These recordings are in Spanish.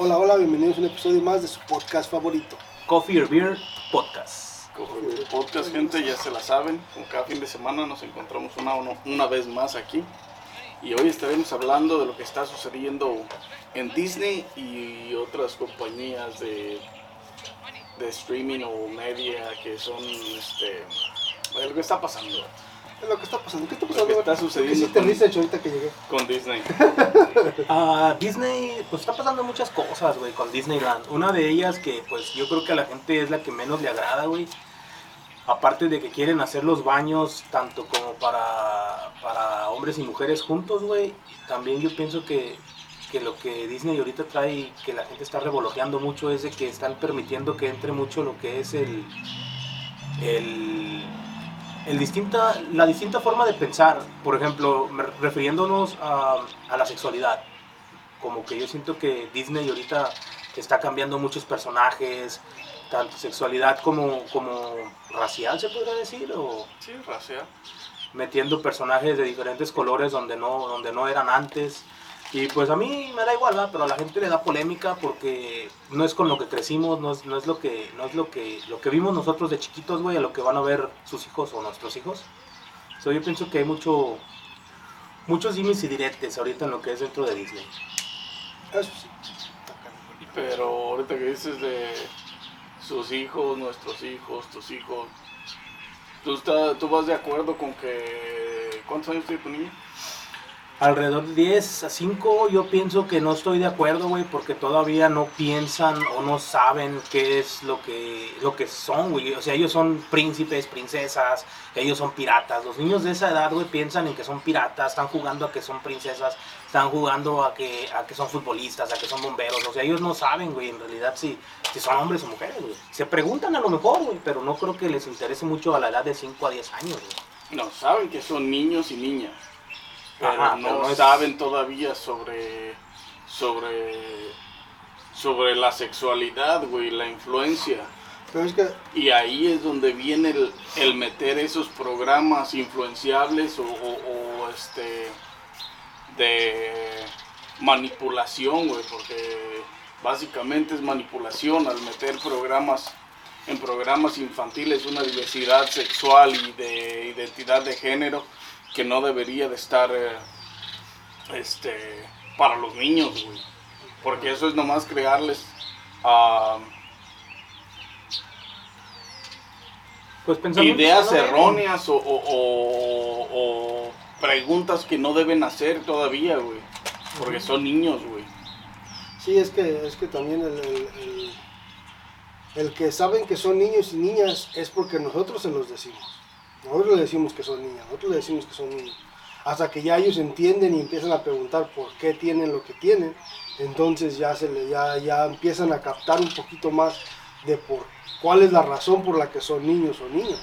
Hola, hola, bienvenidos a un episodio más de su podcast favorito. Coffee or Beer Podcast. Coffee Podcast, gente, ya se la saben. Como cada fin de semana nos encontramos una, una vez más aquí. Y hoy estaremos hablando de lo que está sucediendo en Disney y otras compañías de, de streaming o media que son este, lo que está pasando Es lo que está pasando. ¿Qué está pasando? que está sucediendo ¿Qué hiciste con- research ahorita que llegué? con Disney. Ah, Disney, pues está pasando muchas cosas, güey, con Disneyland. Una de ellas que, pues, yo creo que a la gente es la que menos le agrada, güey. Aparte de que quieren hacer los baños tanto como para, para hombres y mujeres juntos, güey. También yo pienso que, que lo que Disney ahorita trae y que la gente está revoloteando mucho es de que están permitiendo que entre mucho lo que es el, el, el distinta, la distinta forma de pensar. Por ejemplo, refiriéndonos a, a la sexualidad. Como que yo siento que Disney ahorita está cambiando muchos personajes, tanto sexualidad como, como racial, se podría decir, o Sí, racial. metiendo personajes de diferentes colores donde no, donde no eran antes. Y pues a mí me da igual, ¿verdad? pero a la gente le da polémica porque no es con lo que crecimos, no es, no es lo que no es lo que lo que vimos nosotros de chiquitos, güey, a lo que van a ver sus hijos o nuestros hijos. So, yo pienso que hay mucho muchos dimes y diretes ahorita en lo que es dentro de Disney. Eso sí. Pero ahorita que dices de sus hijos, nuestros hijos, tus hijos, ¿tú, está- tú vas de acuerdo con que... ¿Cuántos años tiene tu niño? Alrededor de 10 a 5 yo pienso que no estoy de acuerdo, güey, porque todavía no piensan o no saben qué es lo que, lo que son, güey. O sea, ellos son príncipes, princesas, ellos son piratas. Los niños de esa edad, güey, piensan en que son piratas, están jugando a que son princesas, están jugando a que, a que son futbolistas, a que son bomberos. O sea, ellos no saben, güey, en realidad si, si son hombres o mujeres, güey. Se preguntan a lo mejor, güey, pero no creo que les interese mucho a la edad de 5 a 10 años, güey. No, saben que son niños y niñas, pero Ajá, no pero no es- saben todavía sobre, sobre, sobre la sexualidad, güey, la influencia. Pero es que, Y ahí es donde viene el, el meter esos programas influenciables o, o- o, este de manipulación, güey, porque básicamente es manipulación al meter programas en programas infantiles una diversidad sexual y de identidad de género que no debería de estar eh, este para los niños, güey. Porque eso es nomás crearles ah, Pues ideas erróneas o, o- o- o preguntas que no deben hacer todavía, güey. Porque son niños, güey. sí, es que, es que también el, el- el- el que saben que son niños y niñas es porque nosotros se los decimos. Nosotros le decimos que son niñas, nosotros le decimos que son niños. Hasta que ya ellos entienden y empiezan a preguntar por qué tienen lo que tienen, entonces ya, se le, ya, ya empiezan a captar un poquito más de por cuál es la razón por la que son niños o niñas.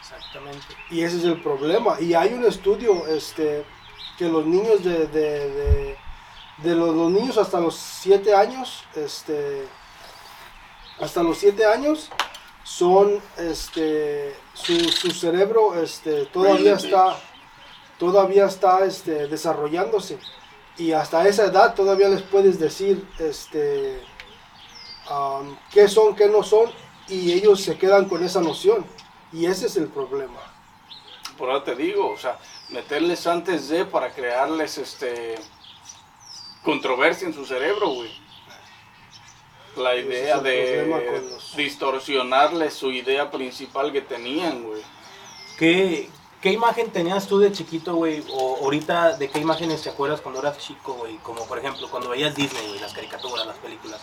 Exactamente. Y ese es el problema. Y hay un estudio este, que los niños de, de, de, de los, los niños hasta los 7 años, este, hasta los 7 años, son, este, su, su cerebro este, todavía está, todavía está este, desarrollándose. Y hasta esa edad todavía les puedes decir este, am, qué son, qué no son, y ellos se quedan con esa noción. Y ese es el problema. Por ahora te digo, o sea, meterles antes de para crearles este controversia en su cerebro, güey. La es idea de los- distorsionarles su idea principal que tenían, güey. ¿Qué, ¿Qué imagen tenías tú de chiquito, güey? O ahorita, ¿de qué imágenes te acuerdas cuando eras chico, güey? Como por ejemplo, cuando veías Disney, güey, las caricaturas, las películas.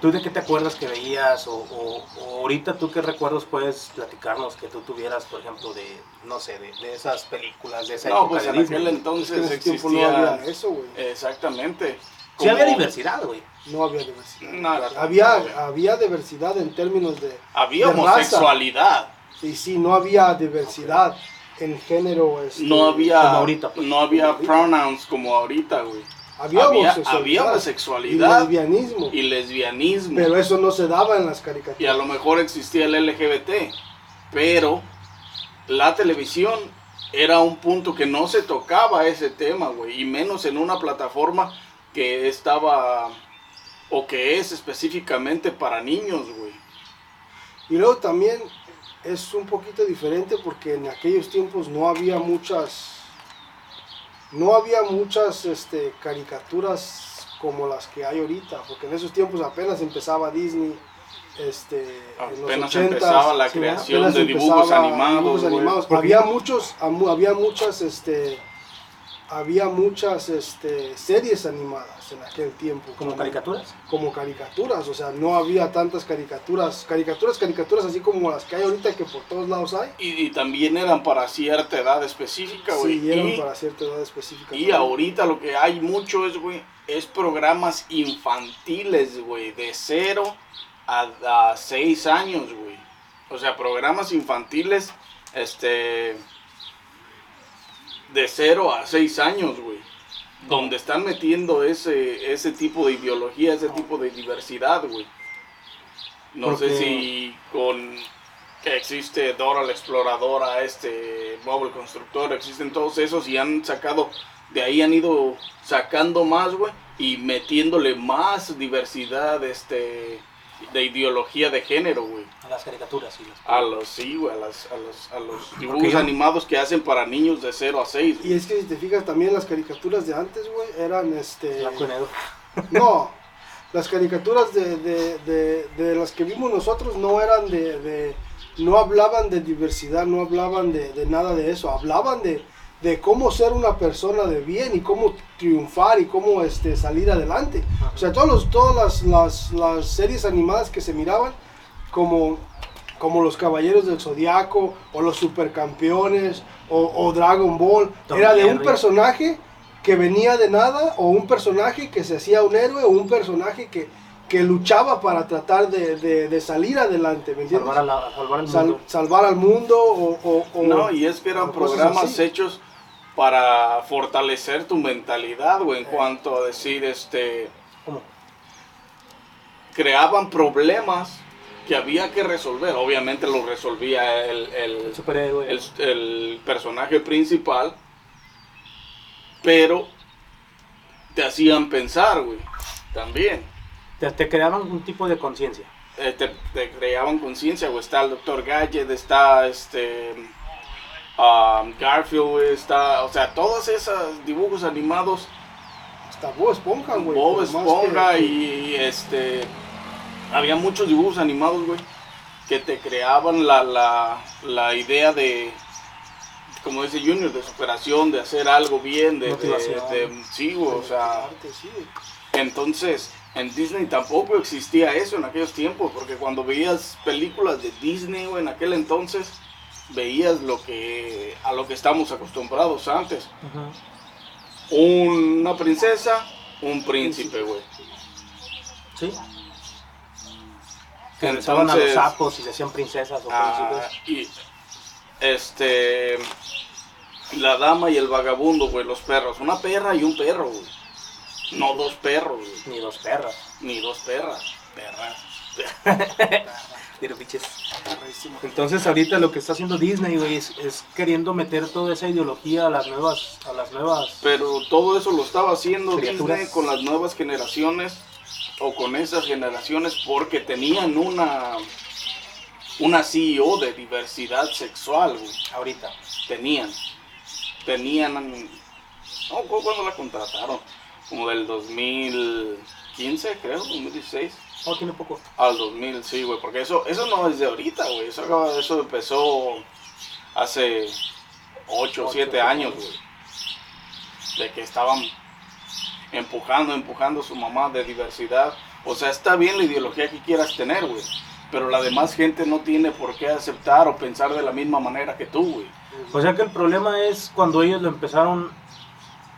¿Tú de qué te acuerdas que veías? O, o- o ahorita tú qué recuerdos puedes platicarnos que tú tuvieras, por ejemplo, de, no sé, de, de esas películas, de esa No, época pues de en Disney? aquel Es entonces que en ese tiempo existía... no había eso, güey. Exactamente. Sí había Como- diversidad, güey. No había diversidad. Nada. Había, había diversidad en términos de... Había de raza. homosexualidad. Y sí, no había diversidad en género. este, No había, Como ahorita, pues. no había Como pronouns como ahorita, güey. Había, había- homosexualidad. había Y homosexualidad lesbianismo. Y lesbianismo. Pero eso no se daba en las y caricaturas. a lo mejor existía el LGBT. Pero la televisión era un punto que no se tocaba ese tema, güey. Y menos en una plataforma que estaba o que es específicamente para niños, güey. Y luego también es un poquito diferente porque en aquellos tiempos no había muchas no había muchas este, caricaturas como las que hay ahorita, porque en esos tiempos apenas empezaba Disney, este, en los Apenas 80s, empezaba la creación apenas de dibujos animados, dibujos animados. Había muchos, había muchas, este, había muchas, este, series animadas en aquel tiempo. Como caricaturas. Como caricaturas, o sea, no había tantas caricaturas, caricaturas, caricaturas así como las que hay ahorita que por todos lados hay. Y, y también eran para cierta edad específica, güey. Sí, eran y, para cierta edad específica. y también. ahorita lo que hay mucho es, güey, es programas infantiles, güey, de 0 a, a 6 años, güey. O sea, programas infantiles, este, de 0 a 6 años, güey. Donde están metiendo ese, ese tipo de ideología, ese tipo de diversidad, güey. No sé si con que existe Dora la Exploradora, este Bob Constructor, existen todos esos y han sacado, de ahí han ido sacando más, güey, y metiéndole más diversidad, este, de ideología de género, güey. A las caricaturas, sí. las- A los, sí, güey, a, las- a los, a los dibujos animados que hacen para niños de 0 a 6. Y es que si te fijas también las caricaturas de antes, güey, eran este... No, las caricaturas de, de, de, de las que vimos nosotros no eran de, de- no hablaban de diversidad, no hablaban de, de nada de eso, hablaban de, de cómo ser una persona de bien y cómo triunfar y cómo este, salir adelante. O sea, todos los, todas las, las, las series animadas que se miraban, como, como los Caballeros del Zodiaco, o los Supercampeones, o, o Dragon Ball, Tom era de un personaje que venía de nada, o un personaje que se hacía un héroe, o un personaje que, que luchaba para tratar de, de- de salir adelante, ¿me entiendes? Salvar, a la- salvar al Sal- mundo. salvar al mundo, o... o- o- No, y es que eran programas hechos para fortalecer tu mentalidad, güey, en cuanto a decir, este, ¿Cómo? creaban problemas que había que resolver. Obviamente lo resolvía el, el, El superhéroe. el, el personaje principal, pero te hacían pensar, güey, también. te, te creaban un tipo de conciencia. Eh, te, te creaban conciencia, güey. Está el Dr. Gadget, está este. Um, Garfield, está. O sea, todos esos dibujos animados, Hasta Bob Esponja, güey. Bob Esponja que- y este. Había muchos dibujos animados, güey, que te creaban la, la, la idea de. Como dice Junior, de superación, de hacer algo bien, de. de, de- sí, güey, o sea. Entonces, en Disney tampoco existía eso en aquellos tiempos, porque cuando veías películas de Disney en aquel entonces, veías lo que a lo que estamos acostumbrados antes. Una princesa, un príncipe, güey. Sí. Que besaban a los Entonces, sapos y decían princesas o ah, príncipes. y este la dama y el vagabundo, güey, los perros, una perra y un perro, güey. No dos perros, güey, Ni dos perras. ni dos perras, perras. pinches. Perrísimo. Entonces ahorita lo que está haciendo Disney, güey, es, es queriendo meter toda esa ideología a las nuevas, a las nuevas. Pero todo eso lo estaba haciendo Criaturas. Disney con las nuevas generaciones o con esas generaciones porque tenían una una CEO de diversidad sexual, güey. ahorita. Tenían. Tenían. No, ¿cu- ¿cuándo la contrataron? Como del 2015, creo, 2016. Oh, tiene poco. Al 2000, sí, güey, porque eso, eso no es de ahorita, güey. Eso, acaba- eso empezó hace 8 o Ocho, 7 años, güey. De que estaban empujando, empujando a su mamá de diversidad. O sea, está bien la ideología que quieras tener, güey. Pero la demás gente no tiene por qué aceptar o pensar de la misma manera que tú, güey. O sea que el problema es cuando ellos lo empezaron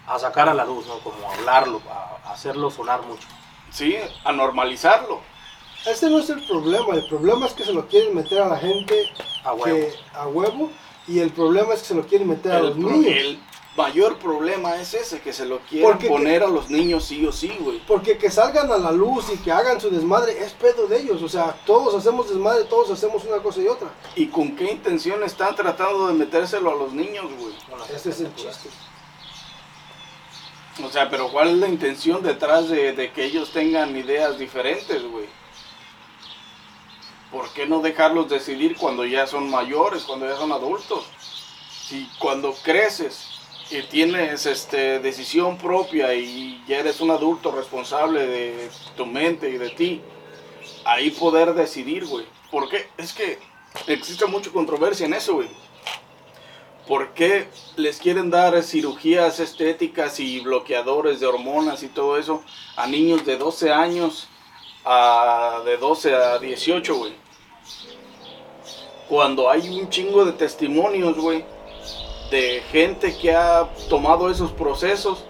a sacar a la luz, ¿no? Como a hablarlo, a hacerlo sonar mucho. Sí, a normalizarlo. Este no es el problema, el problema es que se lo quieren meter a la gente A huevo. que- a huevo y el problema es que se lo quieren meter a El, los pro- niños. el mayor problema es ese, que se lo quieren Porque- poner a los niños sí o sí, güey. Porque que salgan a la luz y que hagan su desmadre es pedo de ellos. O sea, todos hacemos desmadre, todos hacemos una cosa y otra. ¿Y con qué intención están tratando de metérselo a los niños, güey? Ese es el chiste. O sea, pero ¿cuál es la intención detrás de, que ellos tengan ideas diferentes, güey? ¿Por qué no dejarlos decidir cuando ya son mayores, cuando ya son adultos? Si cuando creces y tienes este, decisión propia y ya eres un adulto responsable de tu mente y de ti, ahí poder decidir, güey. Porque es que existe mucha controversia en eso, güey. ¿Por qué les quieren dar cirugías estéticas y bloqueadores de hormonas y todo eso a niños de 12 años, a, de 12 a 18, güey? Cuando hay un chingo de testimonios, güey, de gente que ha tomado esos procesos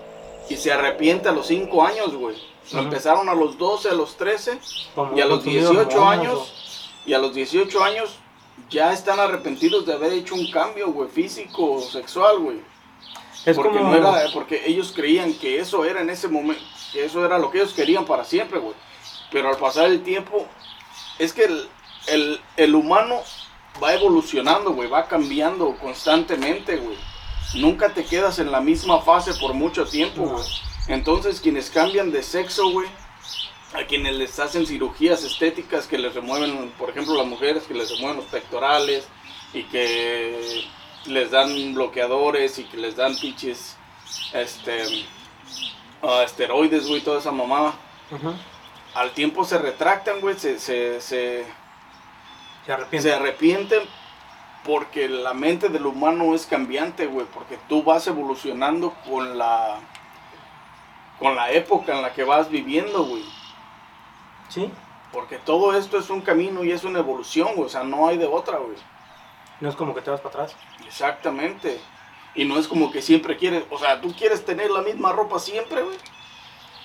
y se arrepiente a los 5 años, güey. Lo. Empezaron a los 12, a los 13 Como y a los consumido 18 hormonas, años, y a los 18 años ya están arrepentidos de haber hecho un cambio, güey, físico o sexual, güey. Es Porque, como... no era, porque ellos creían que eso era en ese momento, que eso era lo que ellos querían para siempre, güey. Pero al pasar el tiempo, es que el, el, el humano va evolucionando, güey, va cambiando constantemente, güey. Nunca te quedas en la misma fase por mucho tiempo, güey. Entonces, quienes cambian de sexo, güey, a quienes les hacen cirugías estéticas que les remueven, por ejemplo, las mujeres que les remueven los pectorales y que les dan bloqueadores y que les dan pinches este, ah, esteroides, güey, toda esa mamada. Al tiempo se retractan, güey, se, se, se, Se arrepiente. se arrepienten porque la mente del humano es cambiante, güey, porque tú vas evolucionando con la con la época en la que vas viviendo, güey. Sí. Porque todo esto es un camino y es una evolución, güey, o sea, no hay de otra, güey. No es como que te vas para atrás. Exactamente. Y no es como que siempre quieres, o sea, tú quieres tener la misma ropa siempre, güey.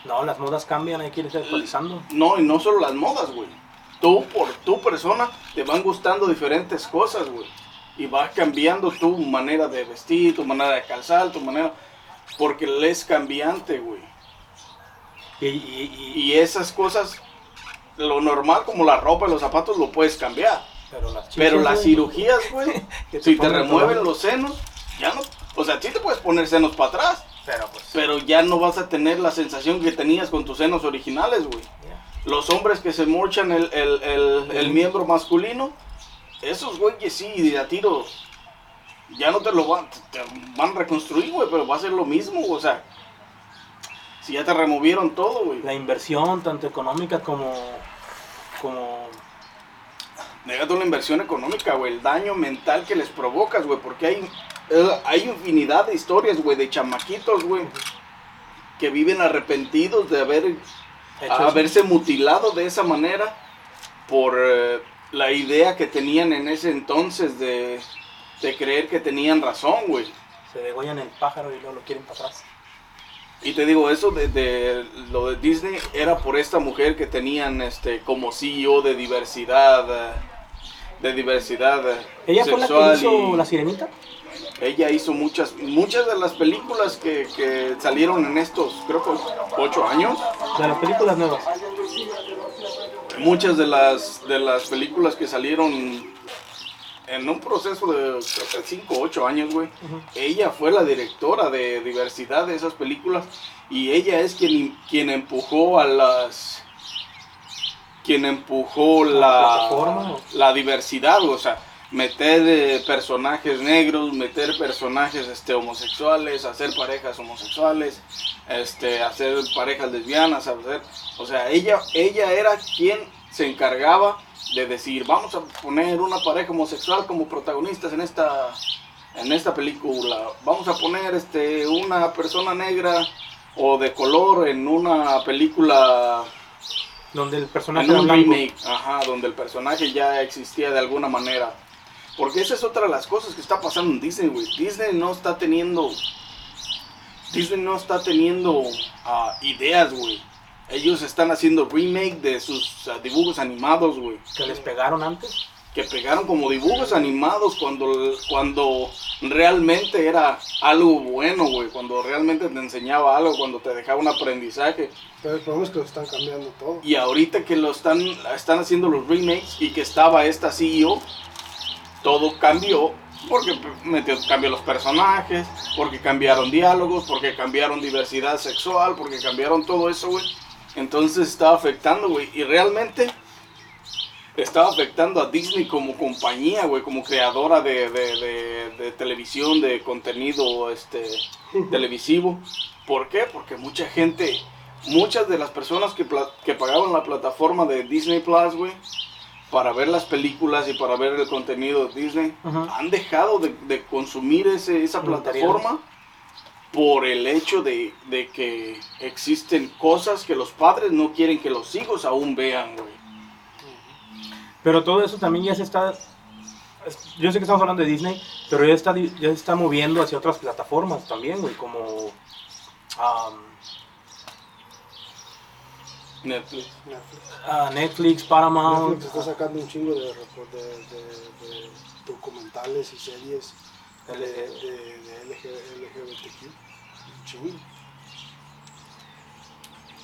No, las modas cambian, hay que irse actualizando. No, y no solo las modas, güey. Tú, por tu persona, te van gustando diferentes cosas, güey. Y va cambiando tu manera de vestir, tu manera de calzar, tu manera... Porque le es cambiante, güey. Y, y- y- Y esas cosas, lo normal como la ropa y los zapatos, lo puedes cambiar. pero las Pero cirugías, güey, si te remueven todo. los senos, ya no... O sea, sí te puedes poner senos para atrás, Pero pues... pero ya no vas a tener la sensación que tenías con tus senos originales, güey. Los hombres que se mochan el, el, el, el miembro masculino, esos güeyes sí, de a tiro, ya no te lo van, te van a reconstruir, güey, pero va a ser lo mismo, o sea, si ya te removieron todo, güey. La inversión, tanto económica como... como Negate una inversión económica, güey, el daño mental que les provocas, güey, porque hay, eh, hay infinidad de historias, güey, de chamaquitos, güey, que viven arrepentidos de haber a haberse mutilado de esa manera por eh, la idea que tenían en ese entonces de, de creer que tenían razón, güey. Se degollan el pájaro y luego lo quieren para atrás. Y te digo, eso de, de lo de Disney era por esta mujer que tenían este como CEO de diversidad, eh, de diversidad eh, ¿Ella fue la que sexual hizo y La Sirenita? ella hizo muchas, muchas de las películas que, que salieron en estos, creo que ocho años. De las películas nuevas. muchas de las de las películas que salieron en un proceso de creo que 5 o 8 años, güey. Ella fue la directora de diversidad de esas películas y ella es quien quien empujó a las quien empujó ¿La la diversidad, o sea, meter eh, personajes negros, meter personajes este homosexuales, hacer parejas homosexuales, este hacer parejas lesbianas, hacer, o sea, ella ella era quien se encargaba de decir, vamos a poner una pareja homosexual como protagonistas en esta en esta película. Vamos a poner este una persona negra o de color en una película Donde el personaje en un remake, ajá, donde el personaje ya existía de alguna manera. Porque esa es otra de las cosas que está pasando en Disney, güey. Disney no está teniendo. Disney no está teniendo ah, ideas, güey. Ellos están haciendo remake de sus dibujos animados, güey. Que les pegaron antes. Que pegaron como dibujos animados cuando, cuando realmente era algo bueno, güey. Cuando realmente te enseñaba algo, cuando te dejaba un aprendizaje. Pero el problema es que lo están cambiando todo. Y ahorita que lo están, están haciendo los remakes y que estaba esta CEO, todo cambió Porque metió, cambió los personajes, porque cambiaron diálogos, porque cambiaron diversidad sexual, porque cambiaron todo eso, güey. Entonces estaba afectando, güey. Y realmente estaba afectando a Disney como compañía, güey, como creadora de, de- de- de televisión, de contenido este, televisivo. ¿Por qué? Porque mucha gente, muchas de las personas que, que pagaban la plataforma de Disney Plus, güey, para ver las películas y para ver el contenido de Disney, han dejado de, consumir ese, esa plataforma por el hecho de, de que existen cosas que los padres no quieren que los hijos aún vean, güey. Pero todo eso también ya se está. es- Yo sé que estamos hablando de Disney, pero ya está, di- ya se está moviendo hacia otras plataformas también, güey, como. um, Netflix. Netflix. ah, Netflix, Paramount. Netflix está sacando un chingo de, de- de documentales y series de, de, de LG LGBTQ.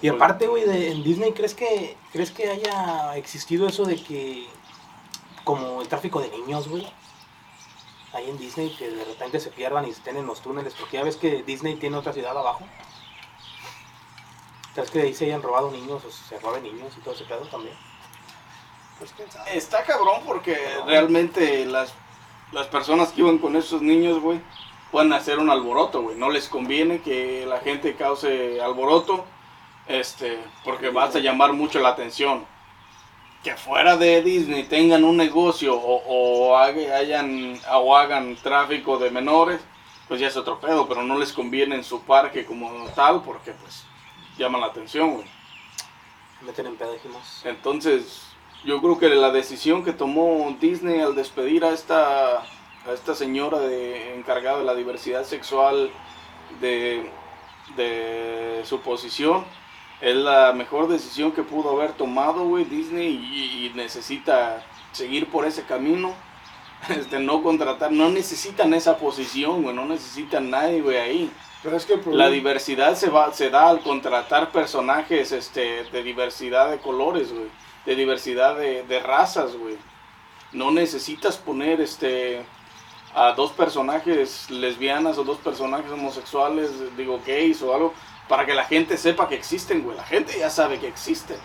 Y aparte, güey, de, en Disney, ¿crees que, ¿crees que haya existido eso de que, como el tráfico de niños, güey? Ahí en Disney, que de repente se pierdan y estén en los túneles, porque ya ves que Disney tiene otra ciudad abajo. ¿Crees que de ahí se hayan robado niños o se roben niños y todo ese pedo también? Pues. Está cabrón porque realmente las, las personas que iban con esos niños, güey, pueden hacer un alboroto, güey. No les conviene que la gente cause alboroto, este, porque vas a llamar mucho la atención. Que fuera de Disney tengan un negocio o, hayan, o hagan tráfico de menores, pues ya es otro pedo, pero no les conviene en su parque como tal porque pues llama la atención, güey. Meten en pedo, dijimos. Entonces, yo creo que la decisión que tomó Disney al despedir a esta, a esta señora de, encargada de la diversidad sexual de, de su posición es la mejor decisión que pudo haber tomado, güey, Disney y, y necesita seguir por ese camino. Este, no contratar, no necesitan esa posición, güey, no necesitan nadie, güey, ahí. Pero es que La diversidad se va se da al contratar personajes este de diversidad de colores, güey, de diversidad de, de razas, güey. No necesitas poner este a dos personajes lesbianas o dos personajes homosexuales, digo gays o algo para que la gente sepa que existen, güey. La gente ya sabe que existen.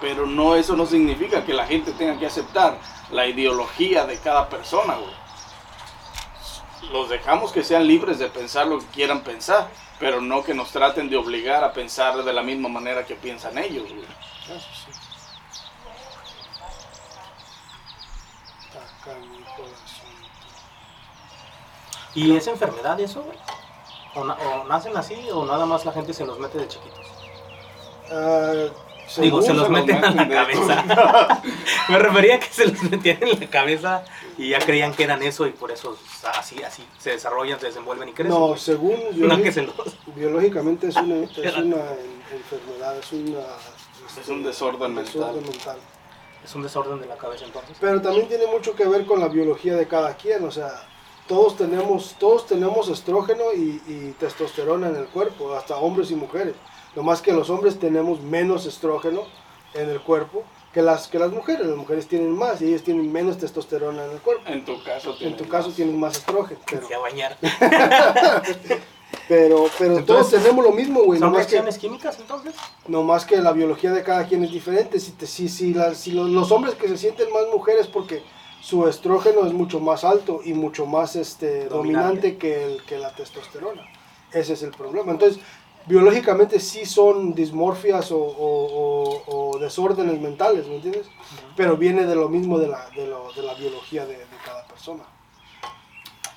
Pero no eso no significa que la gente tenga que aceptar la ideología de cada persona, güey los dejamos que sean libres de pensar lo que quieran pensar, pero no que nos traten de obligar a pensar de la misma manera que piensan ellos, güey. Eso sí. ¿Y es enfermedad eso, güey? ¿O, na- o nacen así o nada más la gente se los mete de chiquitos? Ah, Digo, se los se los meten en la cabeza. Me refería a que se los metían en la cabeza y ya creían que eran eso y por eso así, así se desarrollan, se desenvuelven y crecen. No, según no que se los... biológicamente es una, es una en- enfermedad, es una... Es un desorden desorden mental. mental. Es un desorden de la cabeza entonces. Pero también tiene mucho que ver con la biología de cada quien, o sea, todos tenemos, todos tenemos estrógeno y, y testosterona en el cuerpo, hasta hombres y mujeres. Lo más que los hombres tenemos menos estrógeno en el cuerpo que las, que las mujeres. Las mujeres tienen más y ellas tienen menos testosterona en el cuerpo. En tu caso, En tienes tu caso más. tienen más estrógeno. Pero, a bañar. pero, pero Entonces, todos tenemos lo mismo, güey. ¿Son Nomás que, reacciones químicas entonces? nomás que la biología de cada quien es diferente. Si, te- si, si, las- si los, los hombres que se sienten más mujeres porque su estrógeno es mucho más alto y mucho más este, Dominante. dominante, que, el, que la testosterona. Ese es el problema. Entonces, biológicamente sí son dismorfias o, o- o- o desórdenes mentales, ¿me entiendes? Pero viene de lo mismo de la, de lo- de la biología de, de cada persona.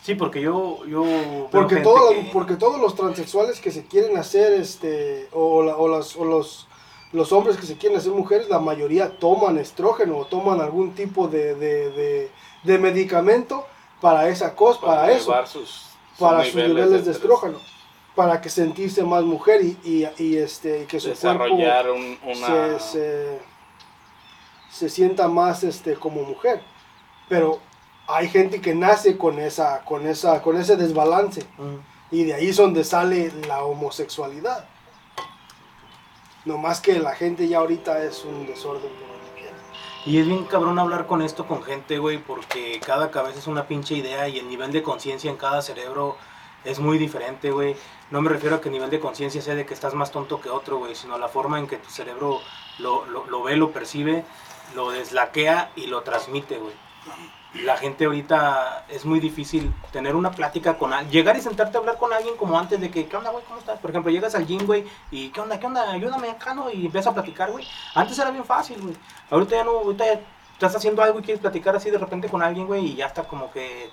Sí, porque yo... yo Porque, gente todo- que- porque todos los transexuales que se quieren hacer, este, o, la- o las- o los, los hombres que se quieren hacer mujeres, la mayoría toman estrógeno o toman algún tipo de, de, de- de medicamento para esa cosa, para, eso, elevar sus, sus para sus niveles de estrógeno, para que sentirse más mujer y, y, y, este, y que su cuerpo Desarrollar un- una... se, se, se sienta más este, como mujer. Pero hay gente que nace con, esa, con, esa, con ese desbalance. Mm. Y de ahí es donde sale la homosexualidad. No más que la gente ya ahorita es un desorden por donde quiera. Y es bien cabrón hablar con esto con gente, güey, porque cada cabeza es una pinche idea y el nivel de conciencia en cada cerebro es muy diferente, güey. No me refiero a que el nivel de conciencia sea de que estás más tonto que otro, güey, sino la forma en que tu cerebro lo, lo, ve, lo percibe, lo deslaquea y lo transmite, güey. La gente ahorita es muy difícil tener una plática con alguien, llegar y sentarte a hablar con alguien como antes de que, ¿qué onda, güey? ¿Cómo estás? Por ejemplo, llegas al gym, güey, y ¿qué onda, qué onda? Ayúdame acá, ¿no? Y empiezas a platicar, güey. Antes era bien fácil, güey. Ahorita ya no, ahorita ya estás haciendo algo y quieres platicar así de repente con alguien, güey, y ya está como que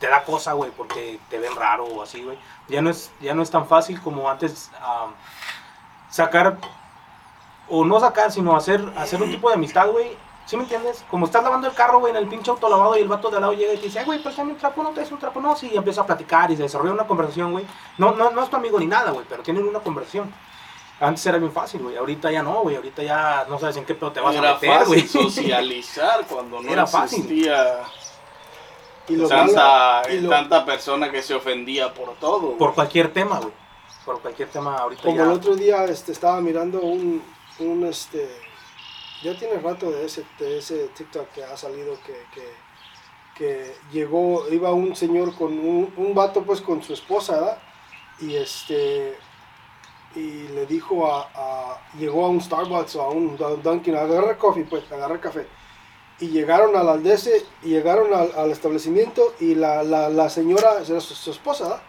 te da cosa, güey, porque te ven raro o así, güey. Ya no es, ya no es tan fácil como antes am, sacar, o no sacar, sino hacer, hacer un tipo de amistad, güey. ¿Sí me entiendes? Como estás lavando el carro, güey, en el pinche auto lavado y el vato de al lado llega y te dice, "Ay, güey, préstame un trapo, no te un trapo, no, sí, y empieza a platicar y se desarrolla una conversación, güey. No, no, no es tu amigo ni nada, güey, pero tienen una conversación. Antes era bien fácil, güey, ahorita ya no, güey, ahorita ya no sabes en qué pedo te vas Era a meter, güey. fácil socializar cuando no Era fácil. Y lo tanta, malo- y lo- tanta persona que se ofendía por todo. Por cualquier tema, güey. Por cualquier tema ahorita Como ya. el otro día este, estaba mirando un, un este, ya tiene rato de ese, de ese TikTok que ha salido que, que, que llegó, iba un señor con un, un vato pues con su esposa, ¿verdad? Y este, y le dijo a, a- llegó a un Starbucks o a un Dun- Dunkin' a agarrar coffee pues, a agarrar café. Y llegaron al aldese y llegaron al, establecimiento y la, la, señora, era su, su esposa,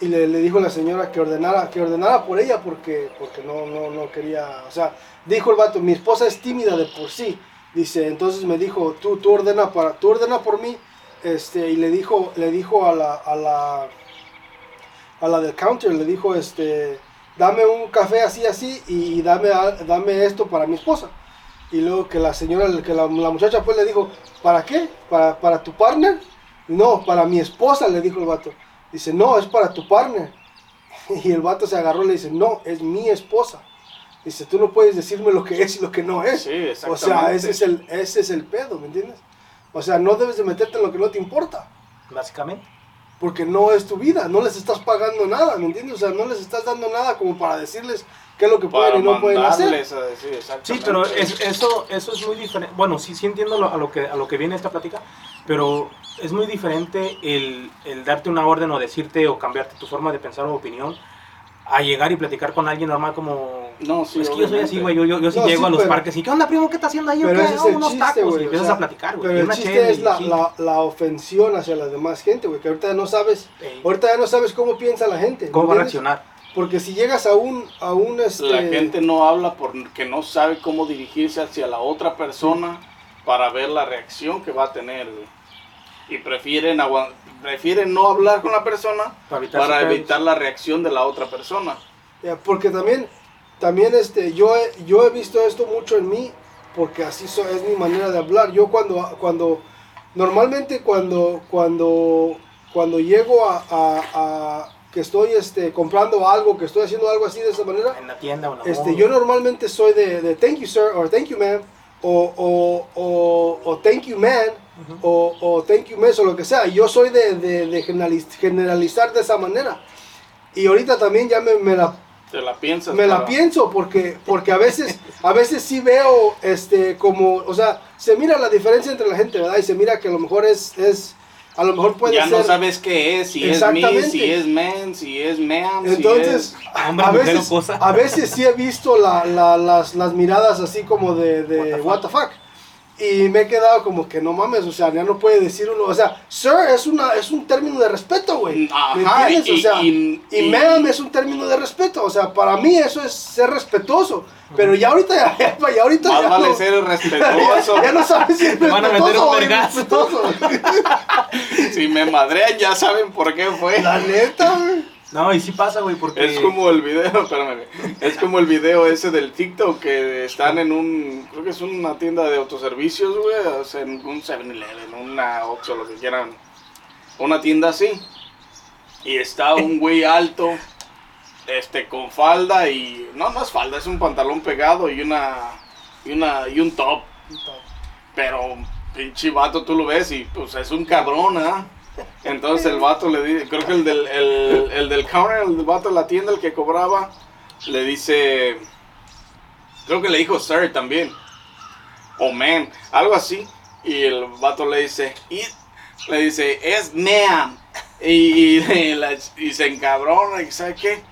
y le, dijo a la señora que ordenara, que ordenara por ella porque, porque no, no, no quería, o sea, dijo el vato, mi esposa es tímida de por sí, dice, entonces me dijo, tú, tú ordena para, tú ordena por mí, este, y le dijo, le dijo a la, a la, a la del counter, le dijo, este, dame un café así, así, y dame, a- dame esto para mi esposa. Y luego que la señora, que la, la muchacha pues le dijo, ¿para qué? ¿Para, para tu partner? No, para mi esposa, le dijo el vato. Dice, no, es para tu partner. Y el vato se agarró y le dice, no, es mi esposa. Dice, tú no puedes decirme lo que es y lo que no es. Sí, o sea, ese es, el, ese es el pedo, ¿me entiendes? O sea, no debes de meterte en lo que no te importa. Básicamente. Porque no es tu vida, no les estás pagando nada, ¿me entiendes? O sea, no les estás dando nada como para decirles qué es lo que para pueden y no pueden hacer. a decir. Sí, pero es- eso, eso es muy diferente. Bueno, sí, sí entiendo lo- a, lo que, a lo que viene esta plática, pero es muy diferente el, el darte una orden o decirte o cambiarte tu forma de pensar o opinión a llegar y platicar con alguien normal como... No, sí, es que yo soy así, obviamente. güey, yo, yo, yo sí No, llego sí, a los pero- parques y ¿qué onda, primo? ¿Qué estás haciendo ahí? Pero ¿O qué? ese es "Oh, el unos chiste, tacos güey. y o empiezas sea, a platicar, güey. Pero el una chiste cheve es la, la, la ofensión hacia la demás gente, güey. Que ahorita no sabes, Ey, ahorita ya no sabes cómo piensa la gente. ¿Cómo va a reaccionar? Porque si llegas a un, a un este, La gente no habla porque no sabe cómo dirigirse hacia la otra persona para ver la reacción que va a tener. güey. Y prefieren, prefieren no hablar con la persona Para evitar para evitar la reacción de la otra persona. Porque también, también este, yo, he, yo he visto esto mucho en mí, porque así so- es mi manera de hablar. Yo cuando, cuando normalmente cuando, cuando, cuando llego a, a- a que estoy este, comprando algo, que estoy haciendo algo así de esa manera, En la tienda o en la este, yo normalmente soy de, de thank you sir, o thank you ma'am, o, o, o, o thank you man, Ujú. o, o thank you miss, o lo que sea. Yo soy de, de, de generaliz- generalizar de esa manera. Y ahorita también ya me, me la Te la piensas. me la para- pienso porque porque a veces a veces sí veo este como o sea se mira la diferencia entre la gente verdad y se mira que a lo mejor es es a lo mejor puede Ya ser. no sabes qué es, si es me, si es man, si es ma'am, entonces si a, hombre, a veces cosa. a veces sí he visto la- la- las, las miradas así como de, de what, the fuck y me he quedado como que no mames o sea ya no puede decir uno o sea sir es una es un término de respeto güey ¿me entiendes? o y- sea y- y, y- ma'am es un término de respeto o sea para mí eso es ser respetuoso pero ya ahorita ya, ya ahorita Más ya vale no- ser respetuoso. ya no sabes si es Te van a meter un respetuoso o vergazo. si me madrean ya saben por qué fue. La neta, güey. No, y sí pasa, güey, porque... Es como el video, espérame, es como el video ese del TikTok que están en un, creo que es una tienda de autoservicios, güey, o sea, en un 7-Eleven, una Oxxo, lo que quieran, una tienda así. Y está un güey alto, este, con falda y, no, no es falda, es un pantalón pegado y una, y una, y un top. Pero, pinche vato, tú lo ves y, pues, es un cabrón, ¿ah? Entonces el vato le dice, creo que el del, el, el del counter, el vato de la tienda, el que cobraba, le dice, creo que le dijo sir también. o man, algo así. Y el vato le dice, le dice, es man. Y, y, y se encabrona, y ¿sabe qué?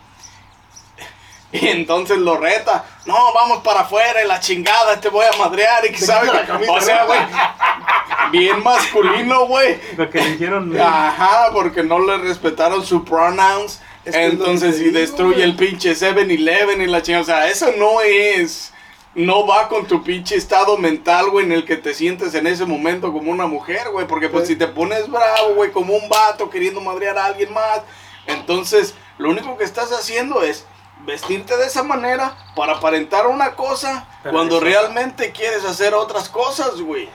Y entonces lo reta, no, vamos para afuera y la chingada, te voy a madrear y que sabe O sea, güey, bien masculino, güey. Lo que le hicieron. Ajá, porque no le respetaron su pronouns. Es que entonces, y destruye el pinche 7-Eleven y la chingada. O sea, eso no es. No va con tu pinche estado mental, güey, en el que te sientes en ese momento como una mujer, güey. Porque, pues, Sí. si te pones bravo, güey, como un vato queriendo madrear a alguien más, entonces, lo único que estás haciendo es vestirte de esa manera para aparentar una cosa Pero cuando eso- realmente quieres hacer otras cosas, güey.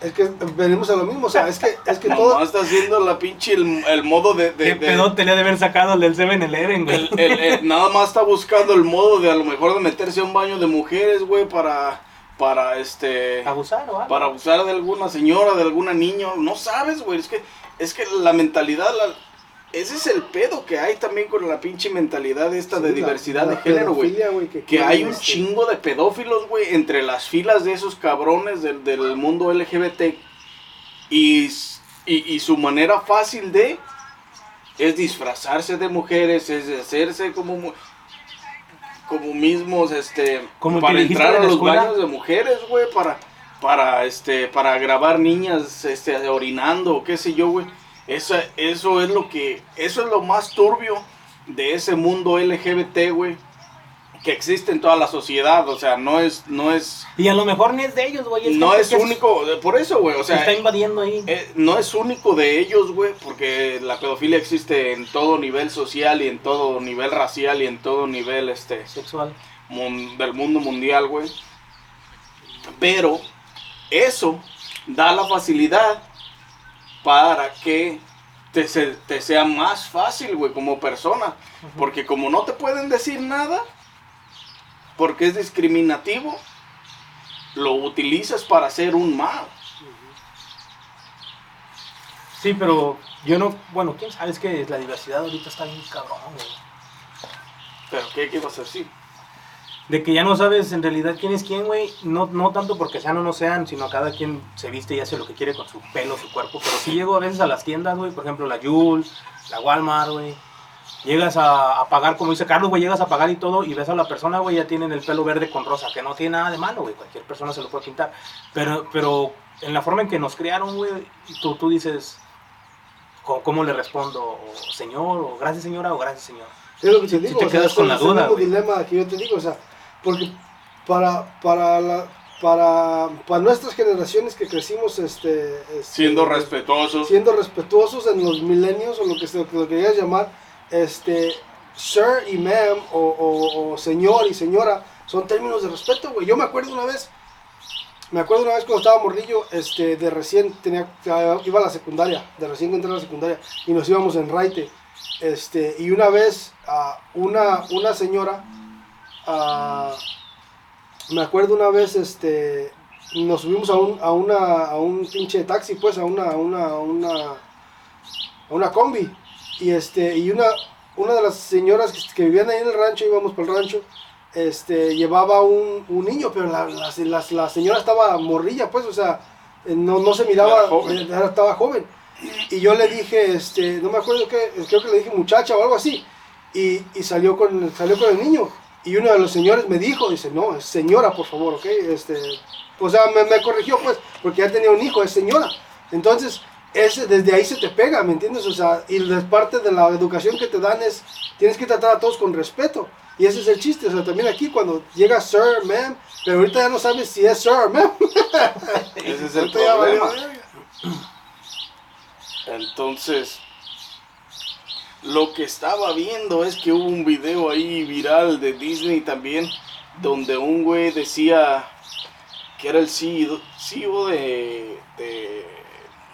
Es que venimos a lo mismo, o sea, es que, es que todo... Está haciendo la pinche el, el modo de, de- ¿Qué de- pedote le ha de haber sacado el del 7-Eleven, güey? el- el- el- nada más está buscando el modo de a lo mejor de meterse a un baño de mujeres, güey, para para este ¿Abusar o algo? para abusar de alguna señora, de alguna niña, no sabes, güey, es que es que la mentalidad la- ese es el pedo que hay también con la pinche mentalidad esta de la- diversidad la de género, güey. que hay un este, chingo de pedófilos, güey, entre las filas de esos cabrones del, del mundo LGBT. Y, y, y su manera fácil de es disfrazarse de mujeres, es hacerse como como mismos, este, Como para entrar a los escuela. baños de mujeres, güey, para, para, este, para grabar niñas, este, orinando, qué sé yo, güey. Eso, eso es lo que, eso es lo más turbio de ese mundo LGBT, güey, que existe en toda la sociedad, o sea, no es, no es, Y a lo mejor ni es de ellos, güey. no es único, por eso, güey, o se sea, está invadiendo ahí. eh, no es único de ellos, güey, porque la pedofilia existe en todo nivel social y en todo nivel racial y en todo nivel, este, Sexual. mun- del mundo mundial, güey. Pero eso da la facilidad para que te, te sea más fácil, güey, como persona. Porque como no te pueden decir nada, porque es discriminativo, lo utilizas para hacer un mal. Sí, pero yo no. Bueno, quién sabe, es que la diversidad ahorita está bien cabrón, güey. Pero ¿qué, qué ibas a decir? De que ya no sabes en realidad quién es quién, güey. No, no tanto porque sean o no sean, sino cada quien se viste y hace lo que quiere con su pelo, su cuerpo. Pero sí llego a veces a las tiendas, güey. Por ejemplo, la Jules, la Walmart, güey. Llegas a, a pagar, como dice Carlos, güey, llegas a pagar y todo, y ves a la persona, güey, ya tienen el pelo verde con rosa, que no tiene nada de malo, güey, cualquier persona se lo puede pintar. Pero, pero en la forma en que nos criaron, güey, tú, tú dices, ¿cómo, cómo le respondo? O, señor, o gracias señora, o gracias señor. Es lo que te Si digo, te o quedas es con el- la es el duda, mismo güey. dilema que yo te digo, o sea, porque para, para, la, para, para nuestras generaciones que crecimos este, este, Siendo respetuosos. siendo respetuosos en los milenios o lo que se lo que quieras llamar, este, sir y ma'am o, o- o señor y señora son términos de respeto, güey. Yo me acuerdo una vez, me acuerdo una vez cuando estaba morrillo, este, de recién tenía, iba a la secundaria, de recién entré a la secundaria y nos íbamos en Raite, este, y una vez ah, una, una señora, ah, me acuerdo una vez, este, nos subimos a un, a una, a un pinche taxi, pues, a una, a una, a una, a una combi, y este, y una, una de las señoras que, que vivían ahí en el rancho, íbamos por el rancho, este, llevaba un, un niño, pero la, la, la- la señora estaba morrilla, pues, o sea, no, no se miraba, Era joven. eh, era- estaba joven. Y yo le dije, este, no me acuerdo qué, creo que le dije muchacha o algo así, y, y salió, con, salió con el niño. Y uno de los señores me dijo, dice, no, es señora, por favor, ¿ok? Este, o sea, me, me corrigió, pues, porque ya tenía un hijo, es señora. Entonces, ese, desde ahí se te pega, ¿me entiendes? O sea, y es parte de la educación que te dan es, tienes que tratar a todos con respeto. Y ese es el chiste, o sea, también aquí cuando llega sir, ma'am, pero ahorita ya no sabes si es sir ma'am. Ese es el problema. Entonces, lo que estaba viendo es que hubo un video ahí viral de Disney también, donde un güey decía que era el CEO, CEO de,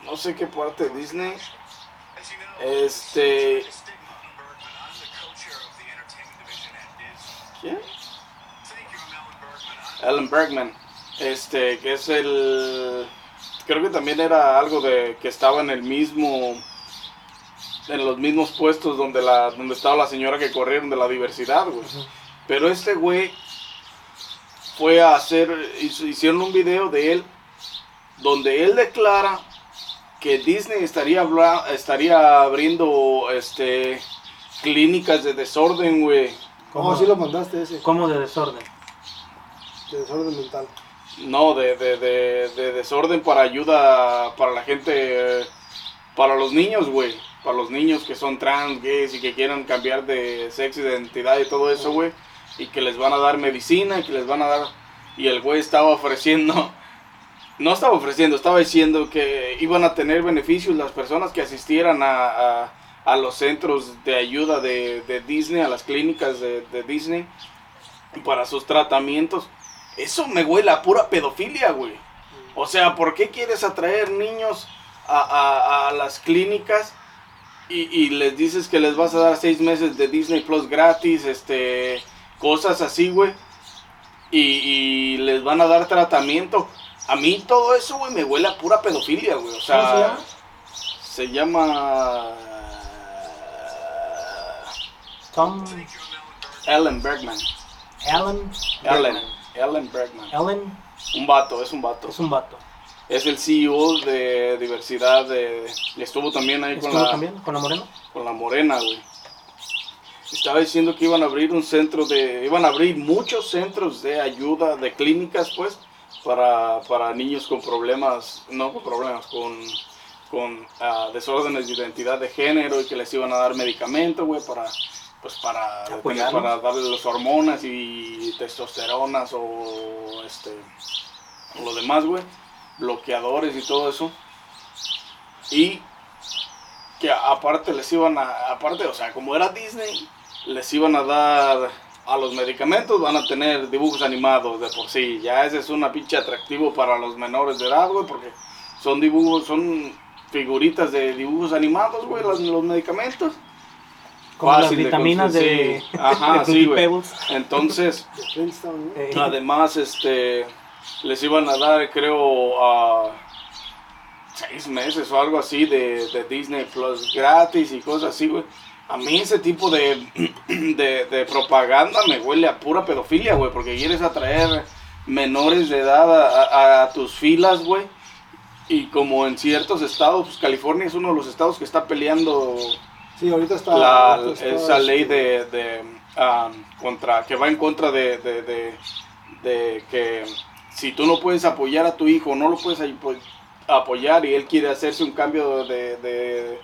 no sé qué parte de Disney. Este, ¿quién? Alan Bergman, este, que es el, creo que también era algo de que estaba en el mismo, en los mismos puestos donde la, donde estaba la señora que corrieron de la diversidad, güey. Pero este güey fue a hacer, hizo- hicieron un video de él donde él declara que Disney estaría, estaría abriendo este, clínicas de desorden, güey. ¿Cómo así lo mandaste ese? ¿Cómo de desorden? De desorden mental. No, de, de, de, de desorden para ayuda para la gente, eh, para los niños, güey. Para los niños que son trans, gays y que quieran cambiar de sexo, identidad y todo eso, güey. Y que les van a dar medicina y que les van a dar... Y el güey estaba ofreciendo... No estaba ofreciendo, estaba diciendo que iban a tener beneficios las personas que asistieran a, a, a los centros de ayuda de, de Disney, a las clínicas de, de Disney, para sus tratamientos. Eso me huele a pura pedofilia, güey. O sea, ¿por qué quieres atraer niños a, a- a las clínicas y, y les dices que les vas a dar seis meses de Disney Plus gratis, este, cosas así, güey? Y, y les van a dar tratamiento. A mí todo eso, güey, me huele a pura pedofilia, güey. O sea, ¿Cómo se llama? Tom Ellen Bergman. Ellen, Bergman. Ellen Bergman. Ellen Un vato, es un vato. es un vato. Es el CEO de diversidad de... Estuvo también ahí con ¿Estuvo la, también con la morena? con la morena, güey. Estaba diciendo que iban a abrir un centro de... Iban a abrir muchos centros de ayuda, de clínicas, pues, para, para niños con problemas, no con problemas, con, con ah, desórdenes de identidad de género y que les iban a dar medicamento, güey, para... Pues para, para darles las hormonas y testosteronas o este o lo demás, güey, bloqueadores y todo eso. Y que aparte les iban a, aparte, o sea, como era Disney, les iban a dar a los medicamentos, van a tener dibujos animados de por sí. Ya ese es una pinche atractivo para los menores de edad, güey, porque son dibujos, son figuritas de dibujos animados, güey, los, los medicamentos. Como las Fácil de vitaminas de, conseguir. Ajá, de sí. Entonces. Eh, Además, este, les iban a dar, creo, a seis meses o algo así de, de Disney Plus gratis y cosas así, güey. A mí ese tipo de, de, de propaganda me huele a pura pedofilia, güey, porque quieres atraer menores de edad a, a- a tus filas, güey. Y como en ciertos estados, pues California es uno de los estados que está peleando Sí, ahorita está. la, ahorita está, esa ley este, de, de, um, contra que va en contra de, de, de- de que si tú no puedes apoyar a tu hijo no lo puedes apo- apoyar y él quiere hacerse un cambio de, de,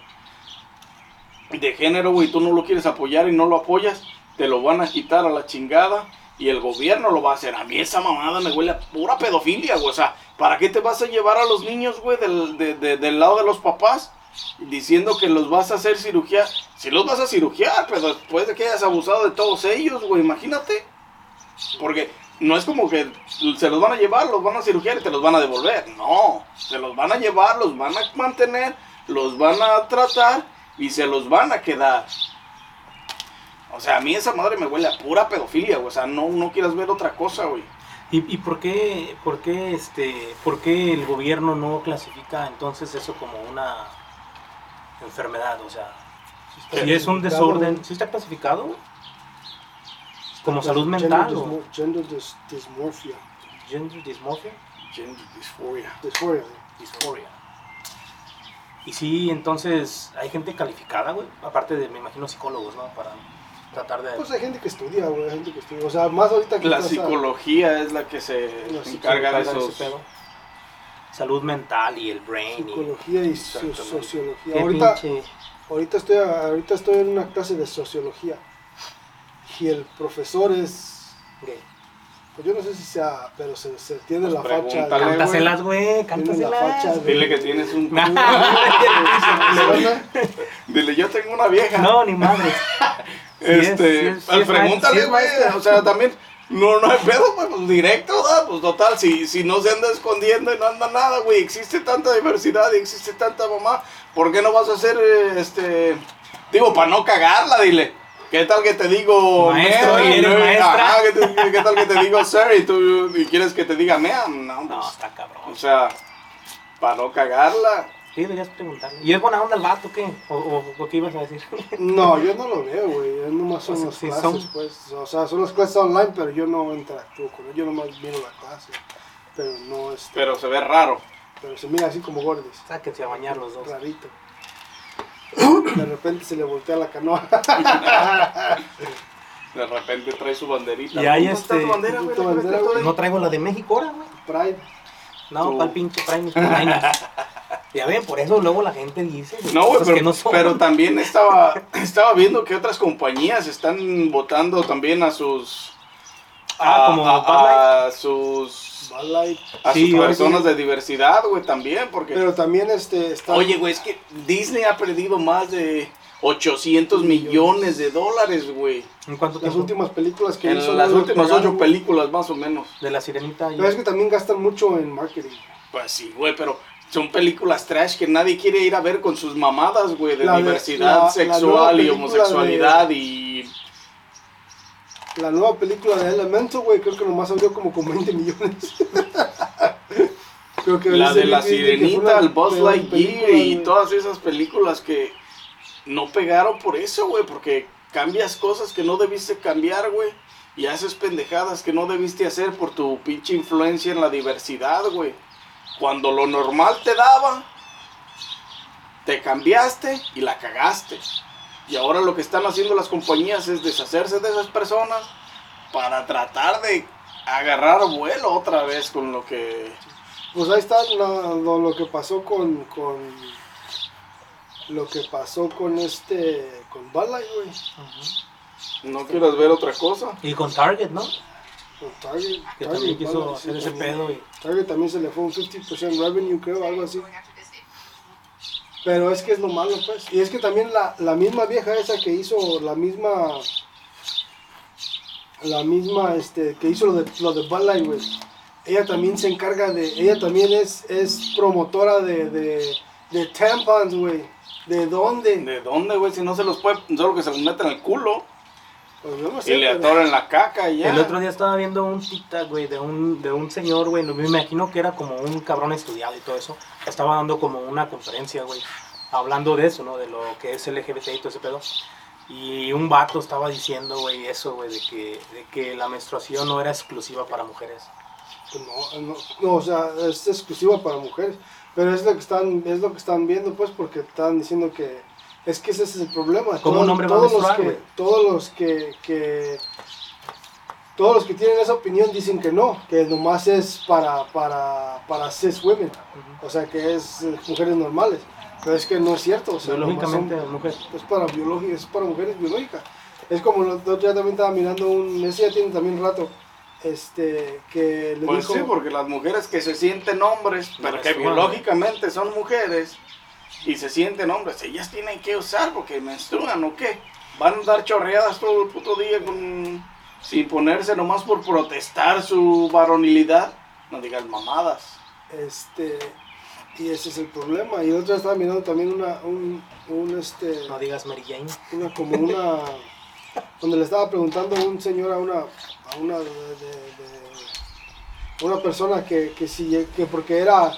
género güey, tú no lo quieres apoyar y no lo apoyas te lo van a quitar a la chingada y el gobierno lo va a hacer a mí esa mamada me huele a pura pedofilia güey o sea ¿para qué te vas a llevar a los niños güey del, de- de- del lado de los papás diciendo que los vas a hacer cirugía. Si los vas a cirugiar, pero después de que hayas abusado de todos ellos, güey, imagínate. Porque no es como que se los van a llevar, los van a cirugiar y te los van a devolver. No, se los van a llevar, los van a mantener, los van a tratar y se los van a quedar. O sea, a mí esa madre me huele a pura pedofilia, güey. O sea, no, no quieras ver otra cosa, güey. ¿Y, y por qué, por qué este, por qué el gobierno no clasifica entonces eso como una enfermedad? O sea, si es un desorden, ¿sí está clasificado? Como salud gender mental o dysmo- Gender dys- dysmorphia. gender dysmorphia, Gender dysphoria. Dysphoria. sí. dysphoria. Y sí, entonces hay gente calificada, güey, aparte de, me imagino, psicólogos, ¿no? Para tratar de... Pues hay gente que estudia, güey. Hay gente que estudia. O sea, más ahorita que La psicología es la que se La encarga de ese esos... pedo. Salud mental y el brain. y- Psicología y Exactamente. sociología. Ahorita, ahorita, estoy, ahorita estoy en una clase de sociología. Y el profesor es. gay. Pues yo no sé si sea, pero se, se tiene Pues la facha. güey. Cántaselas, güey, Tiene la cántaselas. facha de. Dile que tienes un... Dile, yo tengo una vieja. No, ni madre. Este, Sí es- sí es- sí es pregúntale, güey. o sea, también, no, no hay pedo, güey, pues directo, ¿verdad? Pues total, si, si no se anda escondiendo y no anda nada, güey, existe tanta diversidad y existe tanta mamá, ¿por qué no vas a hacer, eh, este, digo, para no cagarla, dile. ¿Qué tal que te digo, Maestro, ma'am, y eres maestra. Ajá, ¿qué, te- qué tal que te digo, sir, y tú y quieres que te diga, ma'am? No, No, pues, está cabrón. o sea, para no cagarla. Sí, deberías preguntarle. ¿Y es buena onda el vato qué? ¿O, o, o qué ibas a decir? No, yo no lo veo, güey. Es nomás son O sea, las sí, clases, son- pues. O sea, son las clases online, pero yo no interactúo con él. Yo nomás miro la clase. Pero no, este, pero, Pero se ve raro. se mira así como gordis. Sáquense a bañar los dos. Rarito. De repente se le voltea la canoa. De repente trae su banderita. Y hay ¿Dónde está este- tu bandera, güey? tu La que bandera, está güey. No traigo la de México ahora, güey. Pride. No, Tú. para el pinche Prime Prime. Ya ven, por eso luego la gente dice No, güey, pero, no pero también estaba, estaba viendo que otras compañías están votando también a sus Ah, a, como a sus Bud Light. a Sí, sus personas sí. de diversidad, güey, también, porque Pero también este está. oye, güey, es que Disney ha perdido más de 800 millones de dólares, güey. ¿En cuánto las tiempo? últimas películas que En hizo. las últimas ocho güey. películas, más o menos. De la sirenita. y- Pero es que también gastan mucho en marketing. Pues sí, güey, pero son películas trash que nadie quiere ir a ver con sus mamadas, güey, de La de- diversidad la- la sexual y película homosexualidad y... La nueva película de Elemental, güey, creo que nomás abrió como con 20 millones. creo que La de la Sirenita, el Buzz Lightyear y todas esas películas que no pegaron por eso, güey, porque cambias cosas que no debiste cambiar, güey, y haces pendejadas que no debiste hacer por tu pinche influencia en la diversidad, güey. Cuando lo normal te daba, te cambiaste y la cagaste. Y ahora lo que están haciendo las compañías es deshacerse de esas personas para tratar de agarrar vuelo otra vez con lo que Pues ahí está lo, lo que pasó con, con. Lo que pasó con este. Con Light, güey. No quieras ver otra cosa. Y con Target, ¿no? Con Target. Que Target también quiso hacer sí, ese también. pedo. Y... Target también se le fue un 50% revenue, creo, algo así. Pero es que es lo malo, pues. Y es que también la, la misma vieja esa que hizo la misma. La misma, este, que hizo lo de, lo de Bud Light, güey. Ella también se encarga de. Ella también es, es promotora de, de, de tampons, güey. ¿De dónde? ¿De dónde, güey? Si no se los puede, solo que se los meten al culo Pues yo no sé. y le pero- atoran la caca y ya. El otro día estaba viendo un TikTok, güey, de un, de un señor, güey, me imagino que era como un cabrón estudiado y todo eso. Estaba dando como una conferencia, güey, hablando de eso, ¿no? De lo que es LGBT y todo ese pedo. Y un vato estaba diciendo, güey, eso, güey, de que, de que la menstruación no era exclusiva para mujeres. Pues no, no, no, o sea, es exclusiva para mujeres. Pero es lo que están, es lo que están viendo, pues, porque están diciendo que es que ese es el problema. ¿Cómo un hombre va a todos los menstruar, que, güey? todos los que, que todos los que tienen esa opinión dicen que no, que nomás es para para para cis women, o sea, que es eh, mujeres normales. Pero es que no es cierto, o sea, nomás son- Biológicamente, mujer. es para es para mujeres biológicas. Es como el otro día también estaba mirando un, ese ya tiene también rato, este, que le Pues dijo, sí, porque las mujeres que se sienten hombres, pero que biológicamente son mujeres y se sienten hombres, ellas tienen que usar porque menstruan o qué. Van a dar chorreadas todo el puto día con, sin ponerse nomás por protestar su varonilidad. No digas mamadas. Este, y ese es el problema. Y otra estaba mirando también una, un, un, este, No digas Mary Jane. una, como una, donde le estaba preguntando un señor a una, a una, de, de- de- una persona que, que si, que porque era,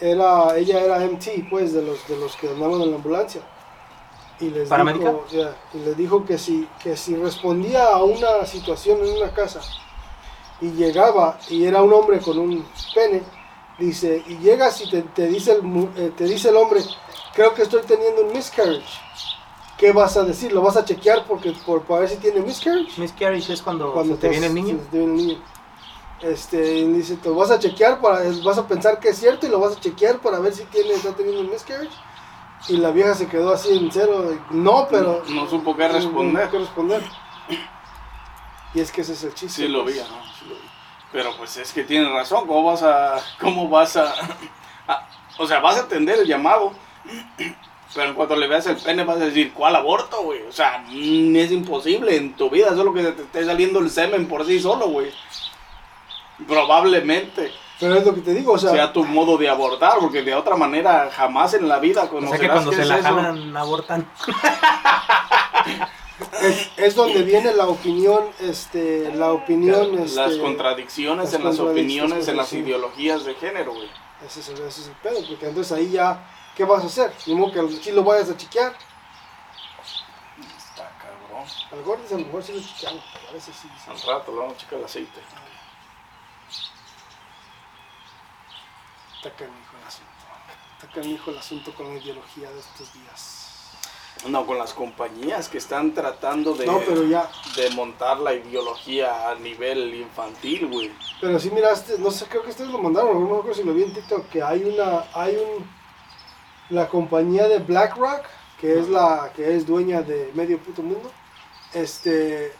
era, ella era MT, pues, de los, de los que andaban en la ambulancia. Y les ¿Paramédica? dijo, ya, y les dijo que si, que si respondía a una situación en una casa y llegaba y era un hombre con un pene, dice, y llegas y te, te dice, el, eh, te dice el hombre, creo que estoy teniendo un miscarriage. ¿Qué vas a decir? ¿Lo vas a chequear porque, por, para ver si tiene miscarriage? Miscarriage es cuando, Cuando se te viene el estás- niño. se te viene el niño. Este, y dice, te vas a chequear, para, vas a pensar que es cierto y lo vas a chequear para ver si tiene, está teniendo un miscarriage. Y la vieja se quedó así en cero, no, pero... No supo qué no responder. supo qué responder. Y es que ese es el chiste. Sí lo vi, pues. sí lo vi. Pero pues es que tienes razón, ¿cómo vas a, cómo vas a, a- o sea, vas a atender el llamado, pero en cuanto le veas el pene vas a decir, ¿cuál aborto, güey? O sea, mm, es imposible en tu vida, solo que te esté saliendo el semen por sí solo, güey. Probablemente Pero es lo que te digo, o sea, sea tu modo de abortar, porque de otra manera jamás en la vida O sea conocerás que cuando se es la jalan, abortan. es, es donde viene la opinión, este, la opinión, Las este, contradicciones las en las opiniones, en las sí. ideologías de género, güey. Ese es, el, ese es el pedo, porque entonces ahí ya, ¿qué vas a hacer? Ni modo que si lo vayas a chequear. Está cabrón. Al Gordis a lo mejor sí lo chequeamos, a veces sí. sí. Al rato le vamos a checar el aceite. Está canijo el asunto. Está canijo el asunto con la ideología de estos días. No, con las compañías que están tratando de, No, pero ya, de montar la ideología a nivel infantil, güey. pero sí miraste, no sé, creo que ustedes lo mandaron, no me acuerdo si lo vi en TikTok, que hay una, hay un, la compañía de BlackRock, que es la, que es dueña de medio puto mundo, este,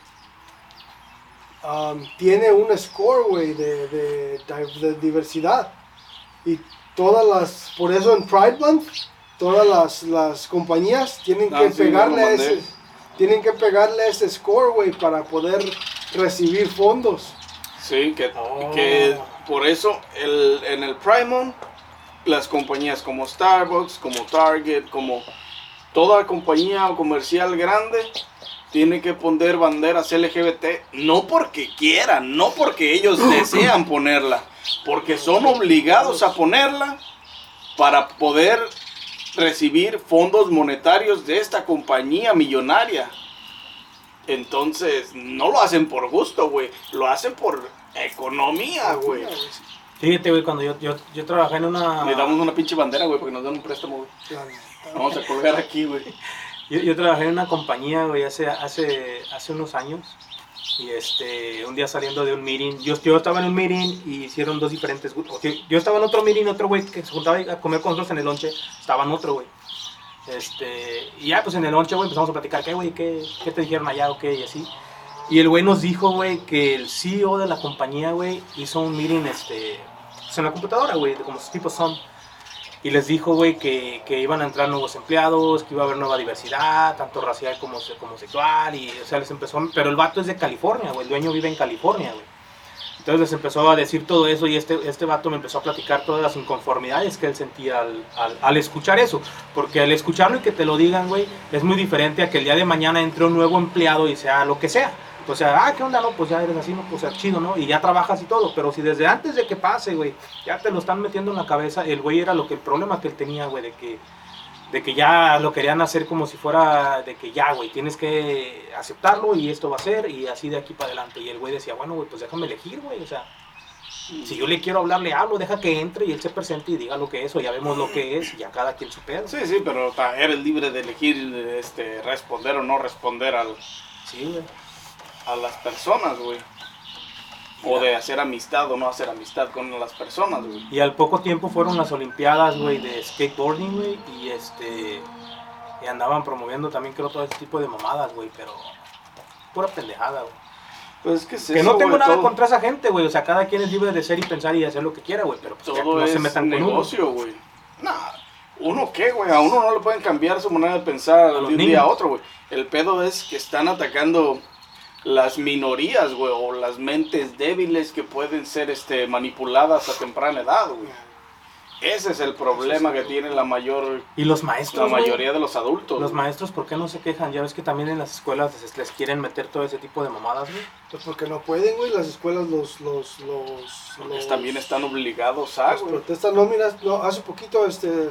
um, tiene un score, güey, de, de, de diversidad. Y todas las, por eso en Pride Month, todas las, las compañías tienen Ah, que sí, pegarle a ese, tienen que pegarle a ese score, güey, para poder recibir fondos. Sí, que, Oh. que por eso el, en el Primon, las compañías como Starbucks, como Target, como toda compañía comercial grande, tiene que poner banderas LGBT, no porque quieran, no porque ellos desean ponerla, porque son obligados a ponerla para poder recibir fondos monetarios de esta compañía millonaria. Entonces, no lo hacen por gusto, güey. Lo hacen por economía, güey. Fíjate, güey, cuando yo, yo, yo trabajé en una... Le damos una pinche bandera, güey, porque nos dan un préstamo, güey. Vamos a colgar aquí, güey. Yo, yo trabajé en una compañía, güey, hace, hace, hace unos años. Y este, un día saliendo de un meeting, yo, yo estaba en un meeting y hicieron dos diferentes yo estaba en otro meeting, otro güey que se juntaba a comer con nosotros en el lonche, estaba en otro, güey. Este, y ya, pues en el lonche, güey, empezamos a platicar, ¿qué, güey? ¿Qué, ¿Qué te dijeron allá o qué? Y así. Y el güey nos dijo, güey, que el CEO de la compañía, güey, hizo un meeting, este, pues en la computadora, güey, como sus tipos son. Y les dijo, güey, que, que iban a entrar nuevos empleados, que iba a haber nueva diversidad, tanto racial como, como sexual. Y, o sea, les empezó. Pero el vato es de California, güey. El dueño vive en California, güey. Entonces les empezó a decir todo eso y este, este vato me empezó a platicar todas las inconformidades que él sentía al, al, al escuchar eso. Porque al escucharlo y que te lo digan, güey, es muy diferente a que el día de mañana entre un nuevo empleado y sea lo que sea. O sea, ah, ¿qué onda? No, pues ya eres así, no, pues chido, ¿no? Y ya trabajas y todo. Pero si desde antes de que pase, güey, ya te lo están metiendo en la cabeza, el güey era lo que el problema que él tenía, güey, de que, de que ya lo querían hacer como si fuera de que ya, güey, tienes que aceptarlo y esto va a ser y así de aquí para adelante. Y el güey decía, bueno, güey, pues déjame elegir, güey, o sea, si yo le quiero hablar, le hablo, deja que entre y él se presente y diga lo que es, o ya vemos lo que es y ya cada quien su pedo. Sí, sí, pero eres libre de elegir este, responder o no responder al, Sí, güey. A las personas, güey. O de hacer amistad o no hacer amistad con las personas, güey. Y al poco tiempo fueron las Olimpiadas, güey, de skateboarding, güey, y este. Y andaban promoviendo también, creo, todo ese tipo de mamadas, güey, pero. Pura pendejada, güey. Pues es que es que eso, no tengo nada todo- contra esa gente, güey. O sea, cada quien es libre de ser y pensar y hacer lo que quiera, güey, pero pues, Todo no es se metan con negocio, güey. Nah, ¿uno qué, güey? A uno no le pueden cambiar su manera de pensar de un día a otro, güey. El pedo es que están atacando las minorías, güey, o las mentes débiles que pueden ser este, manipuladas a temprana edad, güey. Ese es el problema que tiene la mayor, Y los la maestros, güey, mayoría de los adultos. Los güey. maestros, ¿por qué no se quejan? Ya ves que también en las escuelas les, les quieren meter todo ese tipo de mamadas, güey. Pues porque no pueden, güey, las escuelas los, los, los, los- también están obligados a, güey. no, mira, no, hace poquito, este,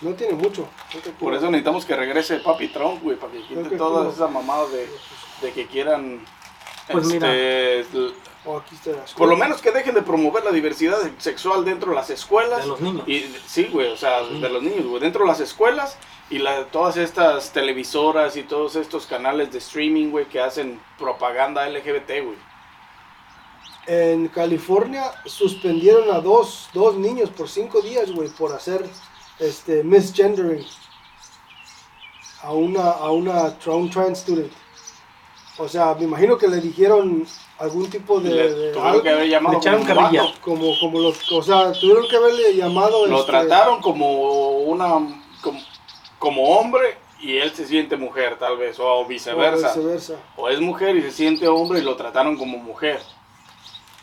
no tiene mucho. no Por eso necesitamos que regrese Papi Trump, güey, para que quite que todas esas mamadas de, de que quieran... Pues este, l- O aquí está la Por lo menos que dejen de promover la diversidad sexual dentro de las escuelas. De los niños. Y, sí, güey, o sea, niños. de los niños, güey. Dentro de las escuelas y la, todas estas televisoras y todos estos canales de streaming, güey, que hacen propaganda LGBT, güey. En California suspendieron a dos, dos niños por cinco días, güey, por hacer este misgendering a una, a una tra- un trans student. O sea, me imagino que le dijeron algún tipo de, Le de tuvieron algo, que haber llamado le echaron como carrilla. como, como los, o sea, tuvieron que haberle llamado. Lo este, trataron como una como, como hombre y él se siente mujer, tal vez, o o viceversa. viceversa. O es mujer y se siente hombre y lo trataron como mujer.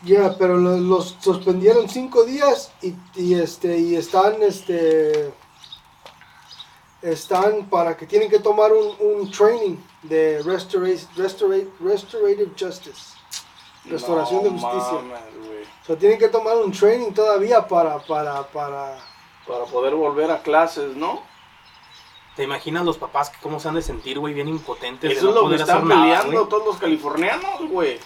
Ya, pero lo- los suspendieron cinco días y, y, este y están este están para que tienen que tomar un, un training de restora- restora- restorative justice. Restauración de justicia. mames. O sea, tienen que tomar un training todavía para para para para poder volver a clases, ¿no? ¿Te imaginas los papás que cómo se han de sentir, güey, bien impotentes? de Eso no es lo que están nada, peleando todos los californianos, güey.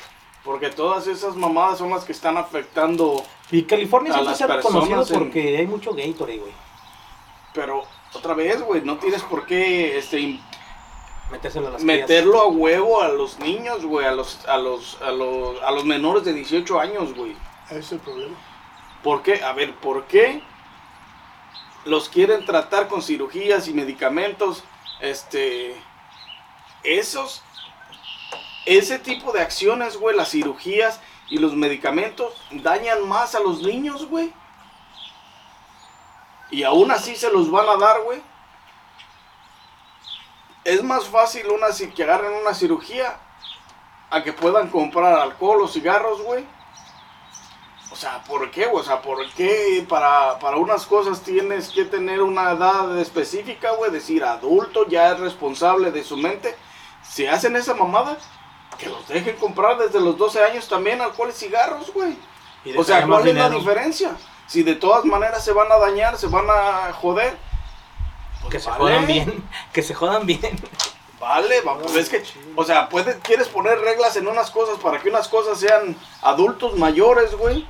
Porque todas esas mamadas son las que están afectando. Y California siempre se ha reconocido porque hay mucho Gatorade, güey. Pero otra vez, güey, no tienes por qué este, im- Metérselo a las meterlo a huevo a los niños, güey, a los, a los, a los, a los menores de 18 años, güey. Ese es el problema. ¿Por qué? A ver, ¿por qué los quieren tratar con cirugías y medicamentos? Este, esos, ese tipo de acciones, güey, las cirugías y los medicamentos dañan más a los niños, güey. Y aún así se los van a dar, güey. Es más fácil una, que agarren una cirugía a que puedan comprar alcohol o cigarros, güey. O sea, ¿por qué? O sea, ¿por qué para, para unas cosas tienes que tener una edad específica, güey? Decir, adulto, ya es responsable de su mente. Si hacen esa mamada, que los dejen comprar desde los 12 años también alcohol y cigarros, güey. O sea, ¿cuál es la dinero. diferencia? Si de todas maneras se van a dañar, se van a joder. pues Que se vale. jodan bien. Que se jodan bien. Vale, va, pues es que, o sea, puedes, quieres poner reglas en unas cosas para que unas cosas sean adultos mayores, güey,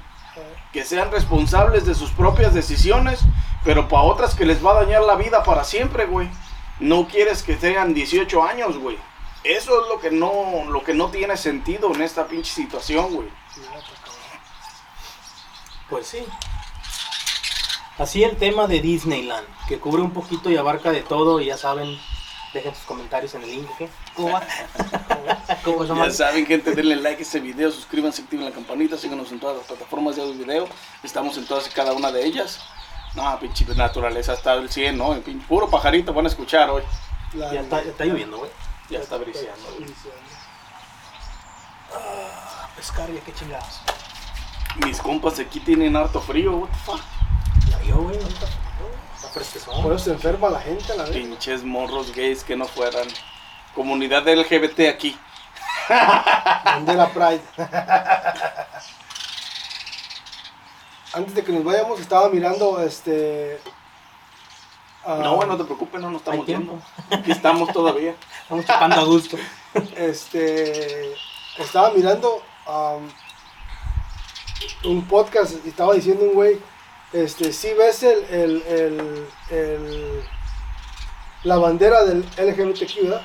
que sean responsables de sus propias decisiones, pero para otras que les va a dañar la vida para siempre, güey. No quieres que tengan 18 años, güey. Eso es lo que no, lo que no tiene sentido en esta pinche situación, güey. Pues sí. Así el tema de Disneyland, que cubre un poquito y abarca de todo, y ya saben, dejen sus comentarios en el link, ¿qué? ¿Cómo va? ¿Cómo va esa Ya saben, gente, denle like a este video, suscríbanse, activen la campanita, síganos en todas las plataformas de audio y video. Estamos en todas y cada una de ellas. No, pinche naturaleza está al 100, ¿no? Pinche puro pajarito van a escuchar hoy. La- Ya está, ya está lloviendo, güey. Ya está briseando. A pescar, ya qué chingados. Mis compas aquí tienen harto frío, what the fuck. Vio, güey. Está fresquezón. Por eso se enferma la gente, la verdad. Pinches morros gays que no fueran. Comunidad LGBT aquí. Bandera Pride. Antes de que nos vayamos, estaba mirando este. ah, No, bueno, no te preocupes, no nos estamos tiempo. Aquí estamos todavía. Estamos chupando a gusto. Este. Estaba mirando am, un podcast y estaba diciendo un güey. Este, si ves el, el, el, el- la bandera del LGBTQ, ¿verdad?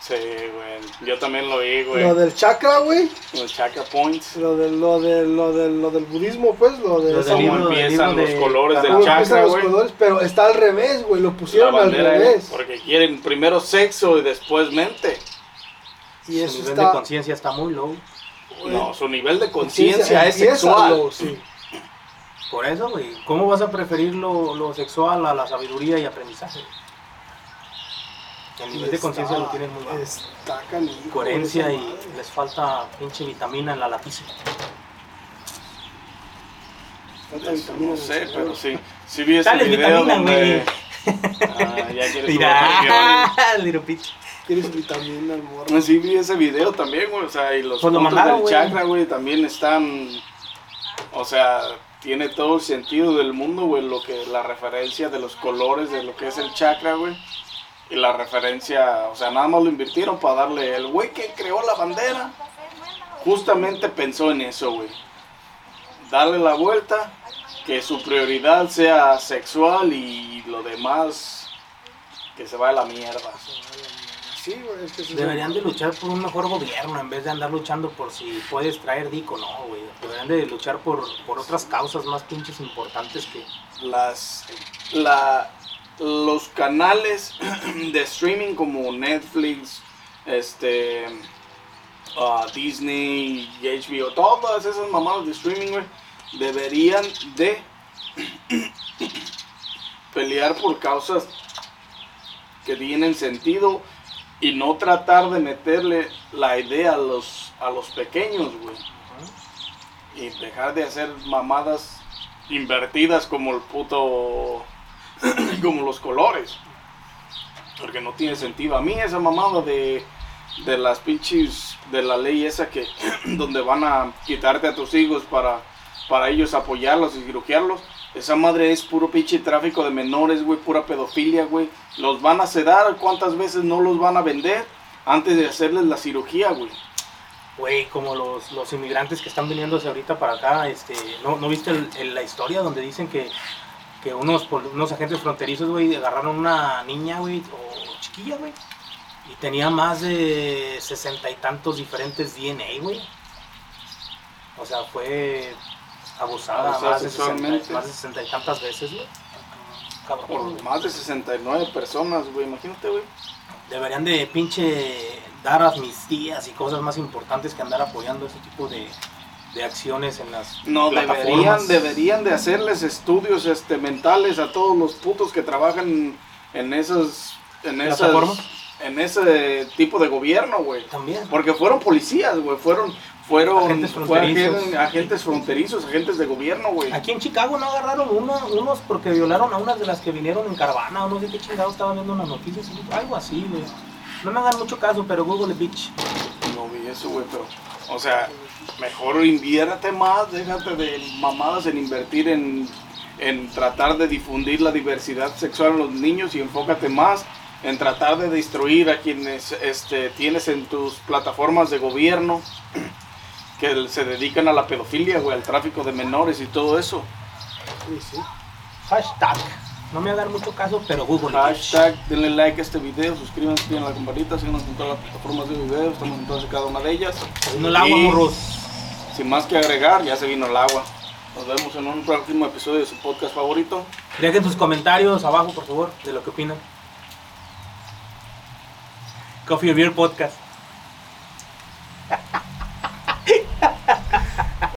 Sí, güey. Yo también lo vi, güey. Lo del chakra, güey. Los Chaka Points. Lo del, lo del, lo del, lo del budismo, pues, lo de Lo del Cómo libro- empiezan libro los de- colores del chakra, los güey. colores, pero está al revés, güey, lo pusieron al revés. porque quieren primero sexo y después mente. Y Su eso nivel de está. conciencia está muy low. No, su nivel de conciencia es sexual. lo- sí. Por eso, güey. ¿Cómo vas a preferir lo, lo sexual a la sabiduría y aprendizaje? El nivel de conciencia lo tienes muy bajo. Está canijo, Coherencia y madre. les falta pinche vitamina en la latiza. Falta vitamina no sé, pero sí. Sí vi ese Dale video vitamina, donde... Ah, ya quieres. Mira, Little Pitch. Quieres vitamina, el morro. Sí vi ese video también, güey, o sea, y los Pues lo puntos mandaron, del chakra, güey, también están, o sea, tiene todo el sentido del mundo, güey, lo que, la referencia de los colores de lo que es el chakra, güey, y la referencia, o sea, nada más lo invirtieron para darle, el güey que creó la bandera, justamente pensó en eso, güey, darle la vuelta, que su prioridad sea sexual y lo demás, que se vaya a la mierda. Sí, güey, es que eso es- Deberían de luchar por un mejor gobierno en vez de andar luchando por si puedes traer dico o no, güey. Deberían de luchar por, por otras causas más pinches importantes que... las la, los canales de streaming como Netflix, este ah, Disney y HBO, todas esas mamadas de streaming, güey, deberían de pelear por causas que tienen sentido y no tratar de meterle la idea a los a los pequeños, güey. Y dejar de hacer mamadas invertidas como el puto como los colores. Porque no tiene sentido. A mí esa mamada de de las pinches de la ley esa que donde van a quitarte a tus hijos para para ellos apoyarlos y cirugiarlos Esa madre es puro pinche tráfico de menores, güey, pura pedofilia, güey. Los van a sedar, ¿cuántas veces no los van a vender antes de hacerles la cirugía, güey? Güey, como los, los inmigrantes que están viniéndose ahorita para acá, este, ¿no, no viste el- la historia donde dicen que, que unos, unos agentes fronterizos, güey, agarraron una niña, güey, o chiquilla, güey, y tenía más de sesenta y tantos diferentes DNA, güey. O sea, fue abusada Abusada más de, sesenta, sexualmente. más de sesenta y tantas veces, güey. Cabrón, Por güey. más de 69 personas, güey, imagínate, güey. Deberían de pinche dar amnistías y cosas más importantes que andar apoyando ese tipo de, de acciones en las No, deberían, deberían de hacerles estudios este, mentales a todos los putos que trabajan en esas, en esas, en ese tipo de gobierno, güey. También. Porque fueron policías, güey, fueron, fueron Agentes fronterizos. agen- agentes fronterizos, agentes de gobierno, güey. Aquí en Chicago no agarraron uno, unos porque violaron a unas de las que vinieron en caravana o no sé qué chingado estaba viendo unas noticias, algo así, güey. No me hagan mucho caso, pero Google Beach. No vi eso, güey, pero, o sea, mejor inviérate más, déjate de mamadas en invertir en, en tratar de difundir la diversidad sexual en los niños y enfócate más en tratar de destruir a quienes este, tienes en tus plataformas de gobierno que se dedican a la pedofilia, güey, al tráfico de menores y todo eso. Sí, sí. Hashtag. No me hagan mucho caso, pero Google Hashtag, denle like a este video, suscríbanse, activen la campanita, síganos en todas las plataformas de video, estamos en todas y cada una de ellas. No el agua, morros. Sin más que agregar, ya se vino el agua. Nos vemos en un próximo episodio de su podcast favorito. Dejen sus comentarios abajo, por favor, de lo que opinan. Coffee Beer Podcast.